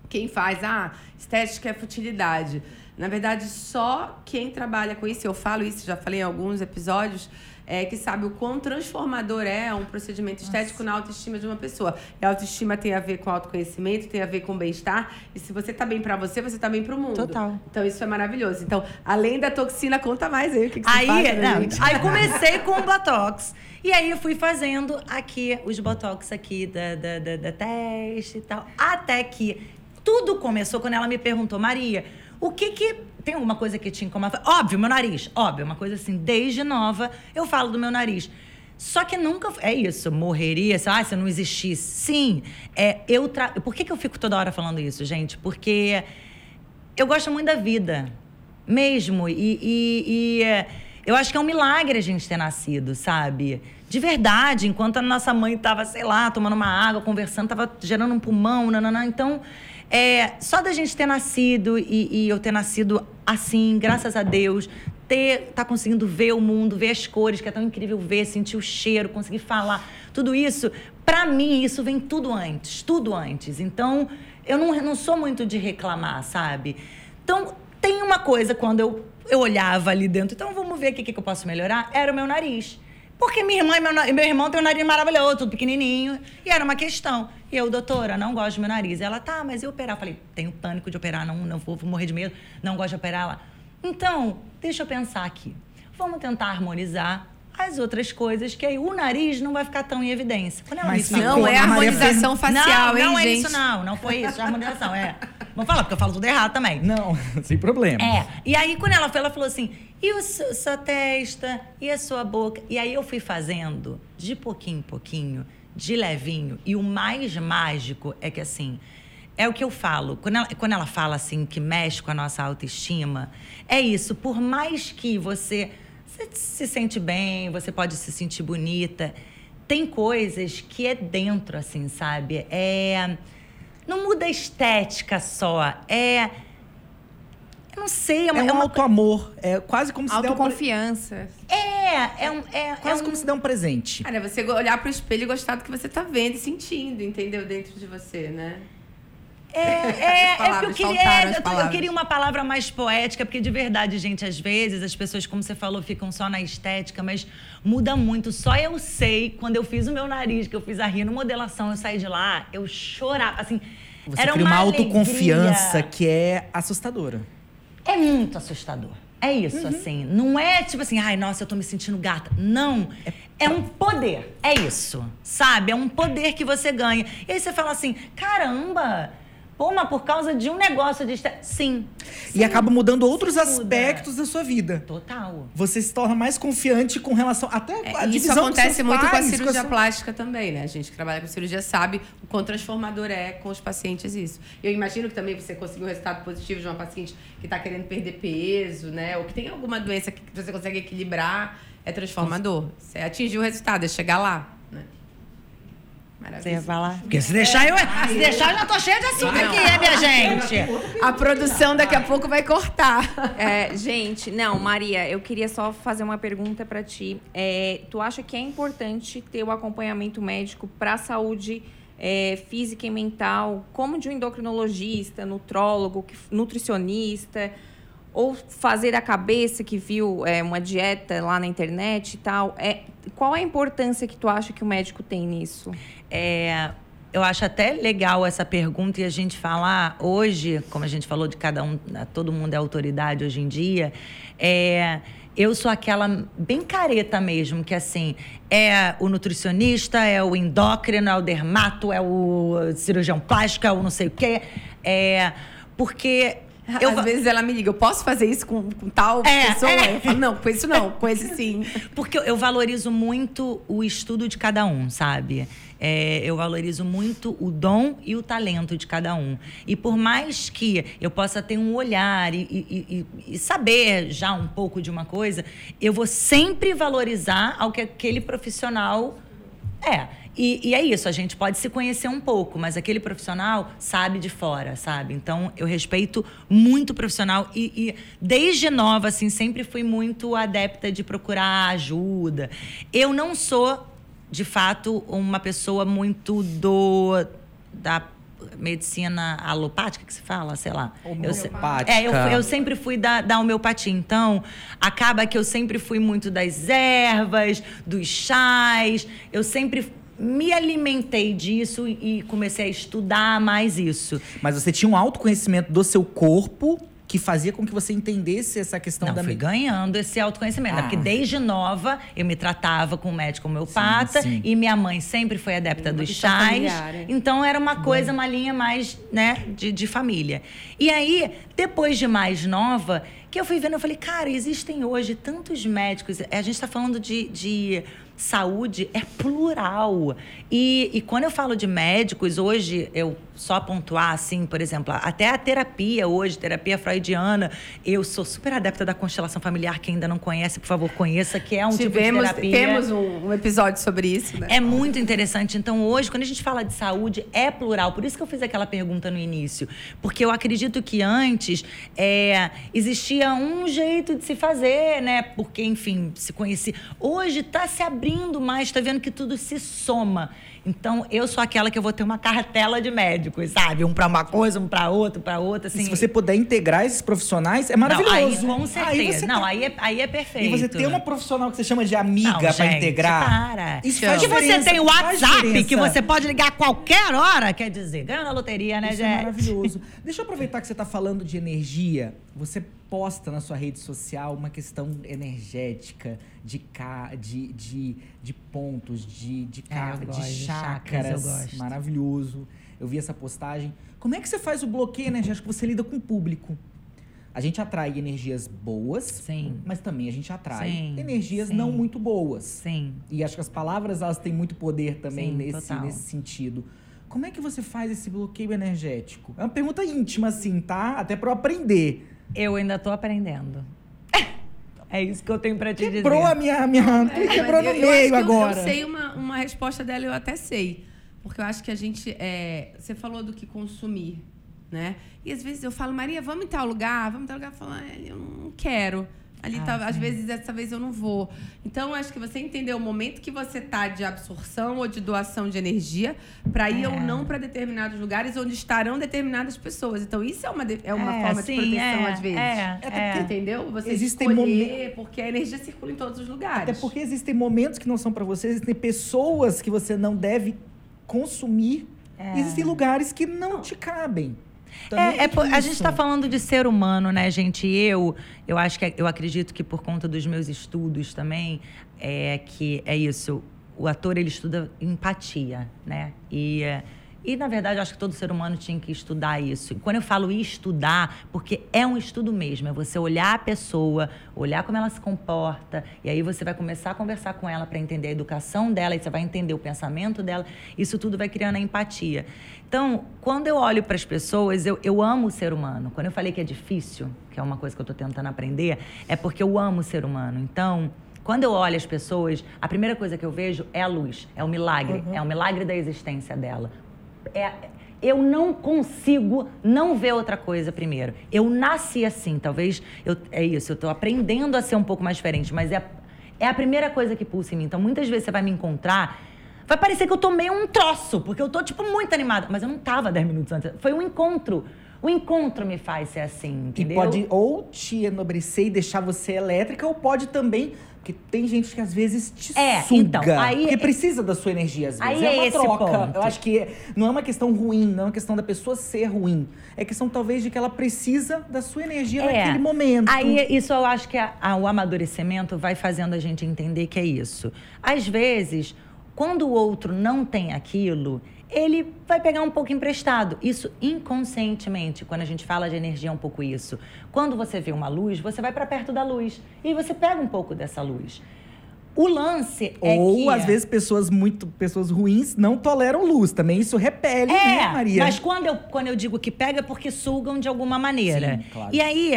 quem faz, ah, estética é futilidade. Na verdade, só quem trabalha com isso, eu falo isso, já falei em alguns episódios, é que sabe o quão transformador é um procedimento estético na autoestima de uma pessoa. E a autoestima tem a ver com autoconhecimento, tem a ver com bem-estar. E se você tá bem pra você, você tá bem pro mundo. Total. Então isso é maravilhoso. Então, além da toxina, conta mais aí o que, que você Aí, faz, né, não, gente? aí comecei com o Botox. E aí eu fui fazendo aqui os Botox aqui da, da, da, da teste e tal. Até que tudo começou quando ela me perguntou, Maria, o que que. Tem alguma coisa que te incomoda? Óbvio, meu nariz. Óbvio, uma coisa assim, desde nova eu falo do meu nariz. Só que nunca. É isso, morreria, sei lá, se eu não existisse. Sim, é, eu. Tra... Por que, que eu fico toda hora falando isso, gente? Porque eu gosto muito da vida. Mesmo. E, e, e é, eu acho que é um milagre a gente ter nascido, sabe? De verdade, enquanto a nossa mãe estava, sei lá, tomando uma água, conversando, estava gerando um pulmão, nananã. Então, é, só da gente ter nascido e, e eu ter nascido assim, graças a Deus, ter, tá conseguindo ver o mundo, ver as cores, que é tão incrível ver, sentir o cheiro, conseguir falar, tudo isso, para mim, isso vem tudo antes, tudo antes. Então, eu não, não sou muito de reclamar, sabe? Então, tem uma coisa quando eu, eu olhava ali dentro, então vamos ver o que, que eu posso melhorar, era o meu nariz. Porque minha irmã e meu, meu irmão têm um nariz maravilhoso, tudo pequenininho. E era uma questão. E eu, doutora, não gosto do meu nariz. Ela, tá, mas e operar? Falei, tenho pânico de operar, não, não vou, vou morrer de medo, não gosto de operar. Ela, então, deixa eu pensar aqui. Vamos tentar harmonizar as outras coisas, que aí o nariz não vai ficar tão em evidência. Quando ela Mas não, é harmonização facial, não, hein, não gente? é isso, não. Não foi isso, é harmonização, é. Vamos falar, porque eu falo tudo errado também. Não, [LAUGHS] sem problema. É. E aí, quando ela foi, ela falou assim: e seu, sua testa? E a sua boca? E aí eu fui fazendo de pouquinho em pouquinho, de levinho. E o mais mágico é que, assim, é o que eu falo. Quando ela, quando ela fala assim, que mexe com a nossa autoestima, é isso. Por mais que você, você se sente bem, você pode se sentir bonita, tem coisas que é dentro, assim, sabe? É. Não muda a estética só. É eu não sei, é, uma, é, é um auto-amor. É quase como se Autoconfiança. Um... É, é, um, é quase é como um... se der um presente. Cara, é você olhar pro espelho e gostar do que você tá vendo e sentindo, entendeu? Dentro de você, né? É, [LAUGHS] é, é porque eu queria, é, eu, eu, queria uma palavra mais poética, porque de verdade, gente, às vezes as pessoas, como você falou, ficam só na estética, mas muda muito. Só eu sei, quando eu fiz o meu nariz, que eu fiz a rino modelação, eu saí de lá, eu chorava, assim. Você era cria uma, uma autoconfiança que é assustadora. É muito assustador. É isso, uhum. assim. Não é tipo assim, ai, nossa, eu tô me sentindo gata. Não. É, é um poder. É isso. Sabe? É um poder que você ganha. E aí você fala assim, caramba Mas por causa de um negócio de Sim. E acaba mudando outros aspectos da sua vida. Total. Você se torna mais confiante com relação. Até é, a Isso acontece muito pais, com a cirurgia com a plástica também, né? A gente que trabalha com cirurgia sabe o quão transformador é com os pacientes isso. Eu imagino que também você conseguiu um resultado positivo de uma paciente que está querendo perder peso, né? Ou que tem alguma doença que você consegue equilibrar. É transformador. Você atingiu o resultado, é chegar lá. Você ia falar? Porque se deixar, eu, se deixar, eu já tô cheia de açúcar aqui, é, minha gente? A produção daqui a pouco vai cortar. É, gente, não, Maria, eu queria só fazer uma pergunta para ti. É, tu acha que é importante ter o acompanhamento médico para a saúde é, física e mental, como de um endocrinologista, nutrólogo, nutricionista? Ou fazer a cabeça que viu é, uma dieta lá na internet e tal. É, qual a importância que tu acha que o médico tem nisso? É, eu acho até legal essa pergunta e a gente falar hoje, como a gente falou de cada um, né, todo mundo é autoridade hoje em dia, é, eu sou aquela bem careta mesmo, que assim, é o nutricionista, é o endócrino, é o dermato, é o cirurgião plástico, é o não sei o quê. É, porque [LAUGHS] eu, Às vezes ela me liga, eu posso fazer isso com, com tal é, pessoa? É. Eu falo, não, com isso não, com esse sim. [LAUGHS] Porque eu valorizo muito o estudo de cada um, sabe? É, eu valorizo muito o dom e o talento de cada um. E por mais que eu possa ter um olhar e, e, e, e saber já um pouco de uma coisa, eu vou sempre valorizar ao que aquele profissional é. E, e, é isso, a gente pode se conhecer um pouco, mas aquele profissional sabe de fora, sabe? Então, eu respeito muito o profissional e, e, desde nova, assim, sempre fui muito adepta de procurar ajuda. Eu não sou, de fato, uma pessoa muito do... da medicina alopática que se fala, sei lá. Homeopática. Eu, é, eu, eu sempre fui da, da homeopatia. Então, acaba que eu sempre fui muito das ervas, dos chás. Eu sempre me alimentei disso e comecei a estudar mais isso. Mas você tinha um autoconhecimento do seu corpo que fazia com que você entendesse essa questão Não, da fui ganhando esse autoconhecimento. né? Ah. Porque desde nova eu me tratava com um médico homeopata Sim, sim. e minha mãe sempre foi adepta Uma dos chás. familiar, é. Então era uma coisa, uma linha mais, né, de, de família. E aí, depois de mais nova, que eu fui vendo, eu falei, cara, existem hoje tantos médicos. A gente está falando de. de Saúde é plural. E, e quando eu falo de médicos, hoje eu só pontuar, assim, por exemplo, até a terapia hoje, terapia freudiana, eu sou super adepta da constelação familiar. Quem ainda não conhece, por favor, conheça, que é um Tivemos, tipo de terapia. temos um, um episódio sobre isso, né? É muito interessante. Então, hoje, quando a gente fala de saúde, é plural. Por isso que eu fiz aquela pergunta no início. Porque eu acredito que antes é, existia um jeito de se fazer, né? Porque, enfim, se conhecia. Hoje está se abrindo mais, está vendo que tudo se soma. Então, eu sou aquela que eu vou ter uma cartela de médicos, sabe? Um para uma coisa, um para outra, para outra. Assim. E se você puder integrar esses profissionais, é Não, maravilhoso. aí, com certeza. Aí você não, tá- aí é, aí é perfeito. E você ter uma profissional que você chama de amiga Não, pra gente, integrar. Para. Isso que faz você diferença, tem o WhatsApp que você pode ligar a qualquer hora, quer dizer, ganhou na loteria, né, Isso é gente? maravilhoso. Deixa eu aproveitar que você está falando de energia. Você posta na sua rede social uma questão energética de, ca... de, de, de pontos, de, de, ca... É, de gosto chakras. eu gosto. Maravilhoso. Eu vi essa postagem. Como é que você faz o bloqueio energético? Você lida com o público. A gente atrai energias boas, Sim. mas também a gente atrai Sim, energias sim. não muito boas. Sim. E acho que as palavras elas têm muito poder também nesse, total. nesse sentido. Como é que você faz esse bloqueio energético? É uma pergunta íntima, assim, tá? Até pra eu aprender. Eu ainda tô aprendendo. [LAUGHS] É isso que eu tenho pra te Quebrou dizer. a minha. minha É, quebrou no eu- eu acho meio eu- agora. Eu, sei uma, uma resposta dela, eu até sei. Porque eu acho que a gente. é, você falou do que consumir, né? E às vezes eu falo, Maria, vamos em tal lugar, vamos em tal lugar. Eu falo, "Ah, eu não quero. Ali Ah, tá, às vezes, dessa vez eu não vou. Então, acho que você entender o momento que você tá de absorção ou de doação de energia para ir É. ou não para determinados lugares onde estarão determinadas pessoas. Então, isso é uma, é uma É, forma sim, de proteção, é, às vezes. é, é. Entendeu? Você Existem escolher, porque a energia circula em todos os lugares. Até porque existem momentos que não são pra você, existem pessoas que você não deve consumir. É. Existem lugares que não te cabem. Também É, é a gente está falando de ser humano, né, gente? Eu, eu acho que eu acredito que por conta dos meus estudos também é que é isso. O ator ele estuda empatia, né? E é, e na verdade eu acho que todo ser humano tinha que estudar isso. E quando eu falo estudar, porque é um estudo mesmo, é você olhar a pessoa, olhar como ela se comporta, e aí você vai começar a conversar com ela para entender a educação dela, e você vai entender o pensamento dela. Isso tudo vai criando a empatia. Então, quando eu olho para as pessoas, eu, eu amo o ser humano. Quando eu falei que é difícil, que é uma coisa que eu estou tentando aprender, é porque eu amo o ser humano. Então, quando eu olho as pessoas, a primeira coisa que eu vejo é a luz, é o milagre, é o milagre da existência dela. É, eu não consigo não ver outra coisa primeiro. Eu nasci assim, talvez eu, é isso, eu estou aprendendo a ser um pouco mais diferente, mas é, é a primeira coisa que pulsa em mim. Então, muitas vezes você vai me encontrar, vai parecer que eu tomei um troço, porque eu tô, tipo, muito animada. Mas eu não tava 10 minutos antes. Foi um encontro. O encontro me faz ser assim, E entendeu? pode ou te enobrecer e deixar você elétrica, ou pode também. Porque tem gente que às vezes te É, suga. então, aí- porque precisa da sua energia, às vezes. É é uma troca. ponto. Eu acho que não é uma questão ruim, não é uma questão da pessoa ser ruim. É questão, talvez, de que ela precisa da sua energia naquele momento. É. Aí isso eu acho que a- a- o amadurecimento vai fazendo a gente entender que é isso. Às vezes, quando o outro não tem aquilo, ele vai pegar um pouco emprestado. Isso inconscientemente, quando a gente fala de energia, é um pouco isso. Quando você vê uma luz, você vai para perto da luz e você pega um pouco dessa luz. O lance é Ou, que às vezes, pessoas muito pessoas ruins não toleram luz. Também isso repele, né, É, Maria? mas quando eu, quando eu digo que pega é porque sugam de alguma maneira. Sim, claro. E aí,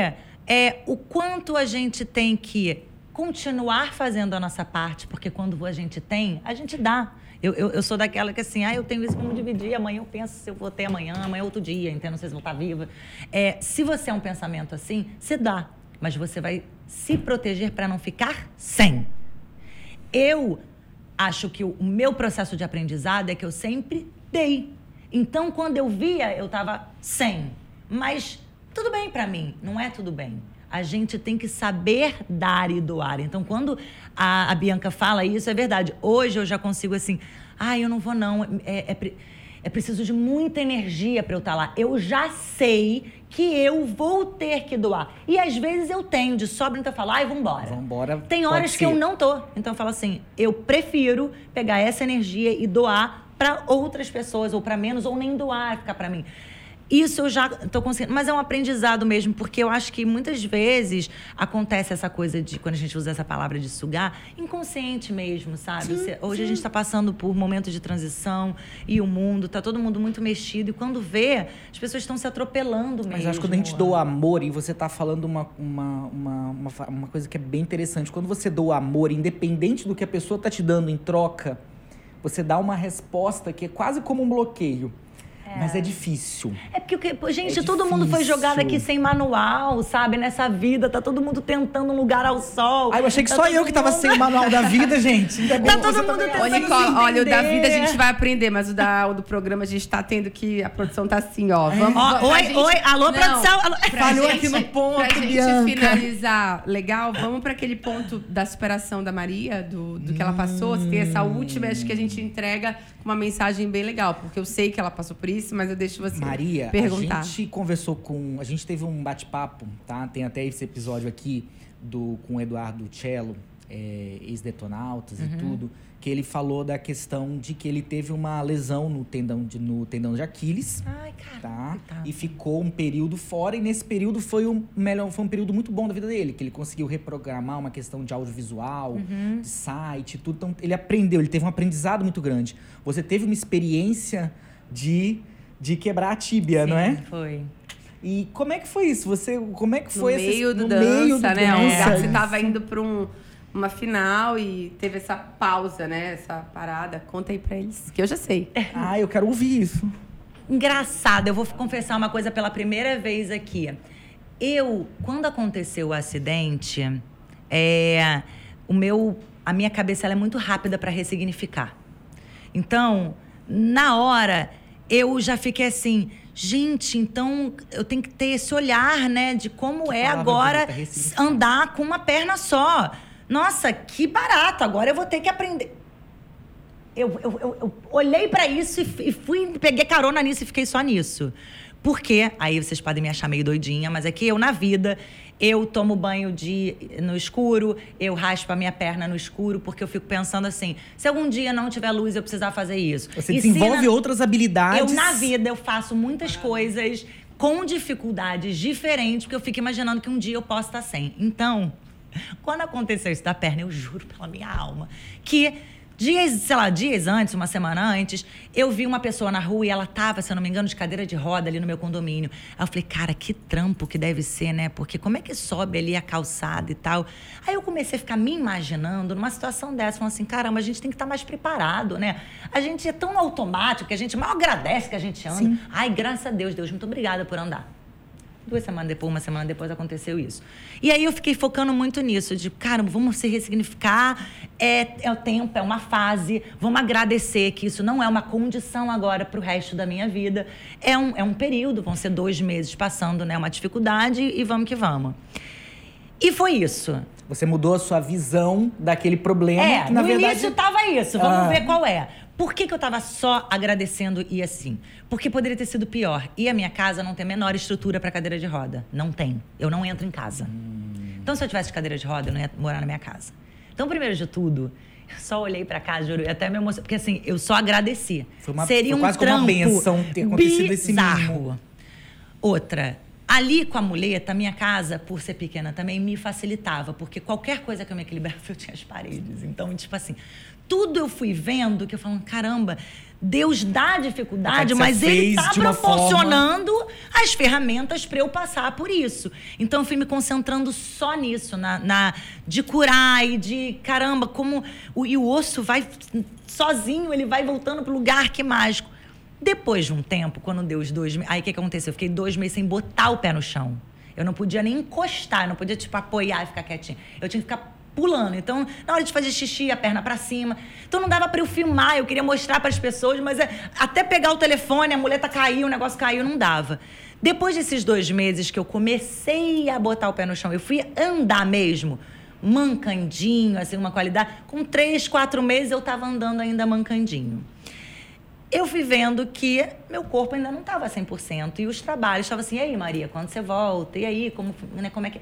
é, o quanto a gente tem que continuar fazendo a nossa parte, porque quando a gente tem, a gente dá. Eu, eu, eu sou daquela que assim, ah, eu tenho isso, vamos dividir, amanhã eu penso se eu vou ter amanhã, amanhã é outro dia, sei se vou estar viva. É, se você é um pensamento assim, você dá, mas você vai se proteger para não ficar sem. Eu acho que o meu processo de aprendizado é que eu sempre dei. Então, quando eu via, eu estava sem. Mas tudo bem para mim, não é tudo bem. A gente tem que saber dar e doar. Então, quando a, a Bianca fala isso, é verdade. Hoje eu já consigo assim, ah, eu não vou não. É, é, é preciso de muita energia para eu estar lá. Eu já sei que eu vou ter que doar. E às vezes eu tenho de sobra, então eu falo, ai, vambora. Vambora, Tem horas que eu não tô. Então eu falo assim, eu prefiro pegar essa energia e doar para outras pessoas, ou para menos, ou nem doar, ficar para mim. Isso eu já tô conseguindo. Mas é um aprendizado mesmo, porque eu acho que muitas vezes acontece essa coisa de, quando a gente usa essa palavra de sugar, inconsciente mesmo, sabe? Você- Hoje a gente está passando por momentos de transição e o mundo, tá todo mundo muito mexido. E quando vê, as pessoas estão se atropelando mesmo. Mas acho que quando a gente doa amor, e você tá falando uma, uma, uma, uma, uma coisa que é bem interessante. Quando você doa amor, independente do que a pessoa tá te dando em troca, você dá uma resposta que é quase como um bloqueio. Mas é difícil. É porque, o que- pô, gente, É todo mundo foi difícil. jogado aqui sem manual, sabe? Nessa vida, tá todo mundo tentando um lugar ao sol. Ah, eu achei que Tá só eu que tava mundo- sem o manual da vida, [LAUGHS] gente. Ainda Tá todo você mundo Ô, tentando acha. Nicole, se olha, o da vida a gente vai aprender, mas o, da, o do programa a gente tá tendo que. A produção tá assim, ó. Vamos, Ó, oi, gente- oi, alô, produção, alô. pra Falhou gente- aqui no ponto, Pra gente Bianca. finalizar legal, vamos pra aquele ponto da superação da Maria, do, do que ela passou. Se tem essa última, acho que a gente entrega uma mensagem bem legal, porque eu sei que ela passou por isso, mas eu deixo você Maria, perguntar. a gente conversou com. A gente teve um bate-papo, tá? Tem até esse episódio aqui do, com o Eduardo Cello, é, ex-detonautas Uhum. e tudo, que ele falou da questão de que ele teve uma lesão no tendão de, no tendão de Aquiles. Ai, cara. Tá? coitado. E ficou um período fora, e nesse período foi um melhor, foi um período muito bom da vida dele, que ele conseguiu reprogramar uma questão de audiovisual, Uhum. de site, tudo. Então, ele aprendeu, ele teve um aprendizado muito grande. Você teve uma experiência de, de quebrar a tíbia, não é? Sim, Foi. E como é que foi isso? Você, como é que no foi esse- meio do no dança, meio do né? Um lugar que você dança? tava indo pra um- uma final e teve essa pausa, né? Essa parada. Conta aí pra eles, que eu já sei. Ah, eu quero ouvir isso. Engraçado, eu vou confessar uma coisa pela primeira vez aqui. Eu, quando aconteceu o acidente, é, o meu, a minha cabeça ela é muito rápida para ressignificar. Então, na hora, eu já fiquei assim, gente, então eu tenho que ter esse olhar, né, de como é palavra agora bonita, andar com uma perna só. Nossa, que barato! Agora eu vou ter que aprender. Eu, eu, eu, eu olhei pra isso e fui, peguei carona nisso e fiquei só nisso. Por quê? Aí vocês podem me achar meio doidinha, mas é que eu, na vida, eu tomo banho de, no escuro, eu raspo a minha perna no escuro, porque eu fico pensando assim: se algum dia não tiver luz, eu precisar fazer isso. Você E se desenvolve na- outras habilidades. eu, na vida, eu faço muitas coisas com dificuldades diferentes, porque eu fico imaginando que um dia eu posso estar sem. Então, quando aconteceu isso da perna, eu juro pela minha alma que dias, sei lá, dias antes, uma semana antes, eu vi uma pessoa na rua e ela tava, se eu não me engano, de cadeira de roda ali no meu condomínio. Aí eu falei, cara, que trampo que deve ser, né? Porque como é que sobe ali a calçada e tal? Aí eu comecei a ficar me imaginando numa situação dessa, falando assim, caramba, a gente tem que estar mais preparado, né? A gente é tão automático que a gente mal agradece que a gente anda. Ai, graças a Deus, Deus, muito obrigada por andar. Duas semanas depois, uma semana depois aconteceu isso. E aí eu fiquei focando muito nisso, de, cara, vamos se ressignificar, é, é o tempo, é uma fase, vamos agradecer que isso não é uma condição agora para o resto da minha vida. É um, é um período, vão ser dois meses passando né, uma dificuldade e vamos que vamos. E foi isso. Você mudou a sua visão daquele problema. É, que, na no verdade, início tava isso. Vamos Ah. ver qual é. Por que, que eu tava só agradecendo e assim? Porque poderia ter sido pior. E a minha casa não tem a menor estrutura para cadeira de roda. Não tem. Eu não entro em casa. Então, se eu tivesse de cadeira de roda, eu não ia morar na minha casa. Então, primeiro de tudo, eu só olhei pra cá, juro, e até me emocionei. Porque assim, eu só agradeci. Foi uma- Seria foi um quase como uma trampo bênção ter acontecido esse bizarro. mínimo. Outra, ali com a muleta, minha casa, por ser pequena também, me facilitava, porque qualquer coisa que eu me equilibrava, [LAUGHS] eu tinha as paredes. Então, tipo assim, tudo eu fui vendo que eu falando, caramba, Deus dá dificuldade, mas Ele está proporcionando as ferramentas para eu passar por isso. Então, eu fui me concentrando só nisso, na, na- de curar e de, caramba, como o, e o osso vai sozinho, ele vai voltando pro lugar que mágico. Depois de um tempo, quando deu os dois meses. Aí o que, aconteceu? Eu fiquei dois meses sem botar o pé no chão. Eu não podia nem encostar, eu não podia, tipo, apoiar e ficar quietinha. Eu tinha que ficar pulando. Então, na hora de fazer xixi, a perna pra cima. Então não dava pra eu filmar, eu queria mostrar pras pessoas, mas é, até pegar o telefone, a muleta caiu, o negócio caiu, não dava. Depois desses dois meses que eu comecei a botar o pé no chão, eu fui andar mesmo, mancandinho, assim, uma qualidade. Com três, quatro meses eu tava andando ainda mancandinho. Eu fui vendo que meu corpo ainda não estava 100%. E os trabalhos estavam assim, e aí, Maria, quando você volta? E aí, como, né, como é que...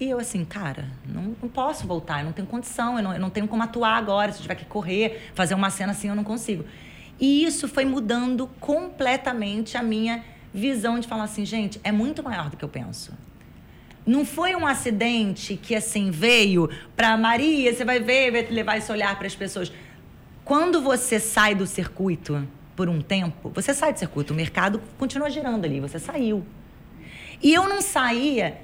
E eu assim, cara, não, não posso voltar, eu não tenho condição, eu não, eu não tenho como atuar agora. Se eu tiver que correr, fazer uma cena assim, eu não consigo. E isso foi mudando completamente a minha visão de falar assim, gente, é muito maior do que eu penso. Não foi um acidente que assim veio para Maria, você vai ver, vai levar esse olhar para as pessoas. Quando você sai do circuito por um tempo, você sai do circuito, o mercado continua girando ali, você saiu. E eu não saía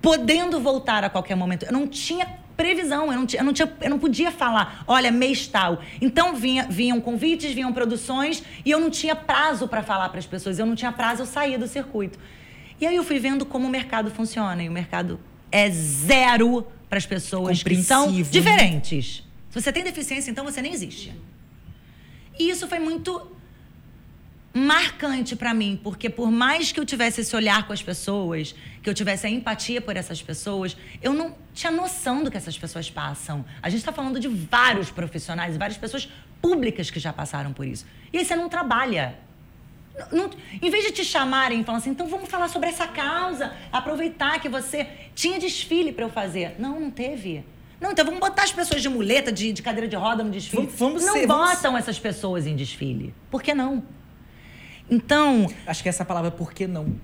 podendo voltar a qualquer momento. Eu não tinha previsão, eu não, tinha, eu não, tinha, eu não podia falar, olha, mês tal. Então vinha, vinham convites, vinham produções e eu não tinha prazo para falar para as pessoas, eu não tinha prazo, eu saía do circuito. E aí eu fui vendo como o mercado funciona e o mercado é zero para as pessoas que são né? diferentes. Se você tem deficiência, então você nem existe. E isso foi muito marcante para mim, porque por mais que eu tivesse esse olhar com as pessoas, que eu tivesse a empatia por essas pessoas, eu não tinha noção do que essas pessoas passam. A gente está falando de vários profissionais, várias pessoas públicas que já passaram por isso. E aí você não trabalha. Não- não- em vez de te chamarem e falar assim, então vamos falar sobre essa causa, aproveitar que você tinha desfile para eu fazer. Não, não teve. Não, então vamos botar as pessoas de muleta, de, de cadeira de roda no desfile. Vamos- vamos não ser- vamos- botam essas pessoas em desfile. Por que não? Então, Acho que essa palavra por que não?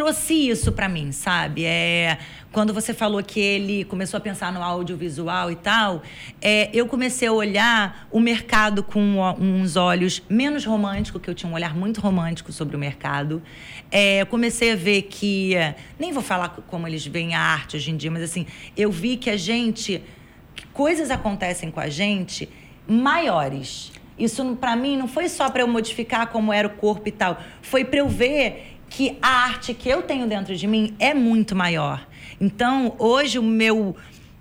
Trouxe isso pra mim, sabe? É, quando você falou que ele começou a pensar no audiovisual e tal, é, eu comecei a olhar o mercado com uns olhos menos românticos, que eu tinha um olhar muito romântico sobre o mercado. É, comecei a ver que, nem vou falar como eles veem a arte hoje em dia, mas assim, eu vi que a gente, que coisas acontecem com a gente maiores. Isso para mim não foi só para eu modificar como era o corpo e tal, foi para eu ver que a arte que eu tenho dentro de mim é muito maior. Então, hoje o meu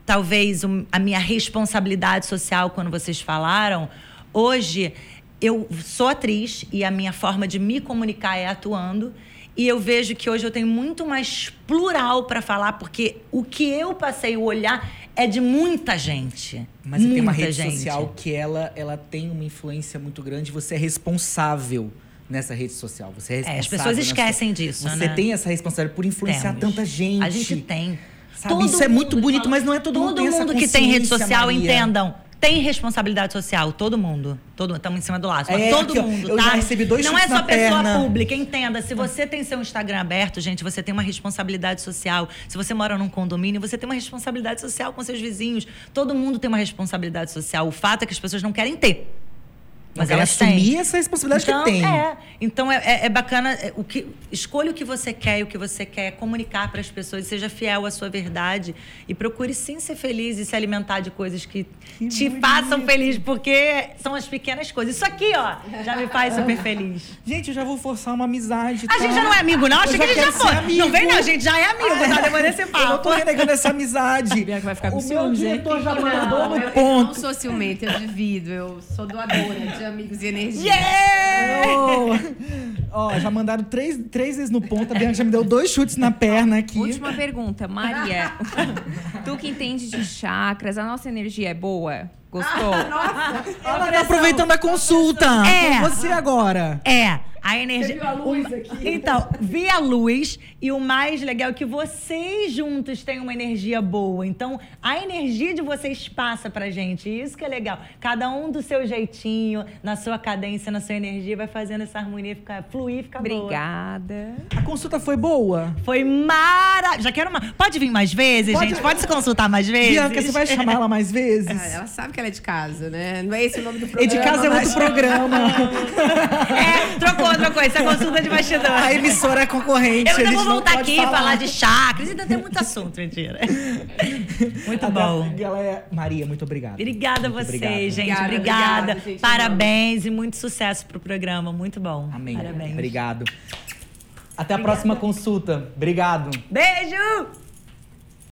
talvez a minha responsabilidade social quando vocês falaram, hoje eu sou atriz e a minha forma de me comunicar é atuando. E eu vejo que hoje eu tenho muito mais plural para falar, porque o que eu passei, o olhar, é de muita gente. Mas você tem uma Muita rede gente. social que ela, ela tem uma influência muito grande. Você é responsável nessa rede social. Você é É, as pessoas esquecem disso, Você né? tem essa responsabilidade por influenciar Temos. tanta gente. A gente tem. Sabe, isso é muito bonito, mas não é todo mundo tem essa mundo que tem rede social, Maria. entendam. Tem responsabilidade social, todo mundo. Todo Estamos em cima do laço. É, todo aqui, mundo, eu tá? já recebi dois Não é só pessoa perna. pública, entenda. Se você tem seu Instagram aberto, gente, você tem uma responsabilidade social. Se você mora num condomínio, você tem uma responsabilidade social com seus vizinhos. Todo mundo tem uma responsabilidade social. O fato é que as pessoas não querem ter. Mas Mas ela assumir têm. essa responsabilidade então, que tem. É. Então é, é- é bacana. é, o que, escolha o que você quer e o que você quer comunicar para as pessoas. Seja fiel à sua verdade. E procure sim ser feliz e se alimentar de coisas que, te façam feliz, porque são as pequenas coisas. Isso aqui, ó, já me faz super feliz. Gente, eu já vou forçar uma amizade. A tá? gente já não é amigo, não? Achei Eu que a já gente já foi. amigo. Não vem, não, a gente já é amigo, tá? Depois desse Eu não tô papo. renegando essa amizade. Bianca vai ficar com o meu ciúmes, hein? diretor já mandou no eu, eu não ponto. sou ciumenta, eu divido. Eu sou doadora de amigos e energia. Oh! Ó, já mandaram três, três vezes no ponto. A Bianca já me deu dois chutes na perna aqui. Última pergunta, Maria. [LAUGHS] tu que entende de chakras, a nossa energia é boa? Gostou? [LAUGHS] Ela tá aproveitando a consulta. É. Com Você agora. É, a energia. viu a luz aqui? Então, vi a luz e o mais legal é que vocês juntos têm uma energia boa. Então, a energia de vocês passa pra gente. Isso que é legal. Cada um do seu jeitinho, na sua cadência, na sua energia, vai fazendo essa harmonia ficar, fluir, ficar boa. Obrigada. A consulta foi boa? Foi maravilhoso. Já quero uma. Pode vir mais vezes, Pode. gente? Pode se consultar mais vezes? Bianca, você vai chamar ela mais [LAUGHS] vezes? Ah, Ela sabe que ela é de casa, né? Não é esse o nome do programa. E de casa é outro programa. [LAUGHS] É, trocou, trocou. Isso é consulta de bastidor. A emissora é concorrente. Eu ainda vou voltar aqui e falar de chakras. Ainda tem muito assunto, mentira. Muito A bom. Galera, Maria, muito obrigado. Obrigada a vocês, obrigado. gente. Obrigada, Obrigada. obrigada, gente. Parabéns e muito sucesso pro programa. Muito bom. Amém. Parabéns. Obrigado. Até a próxima consulta. Obrigado. Beijo!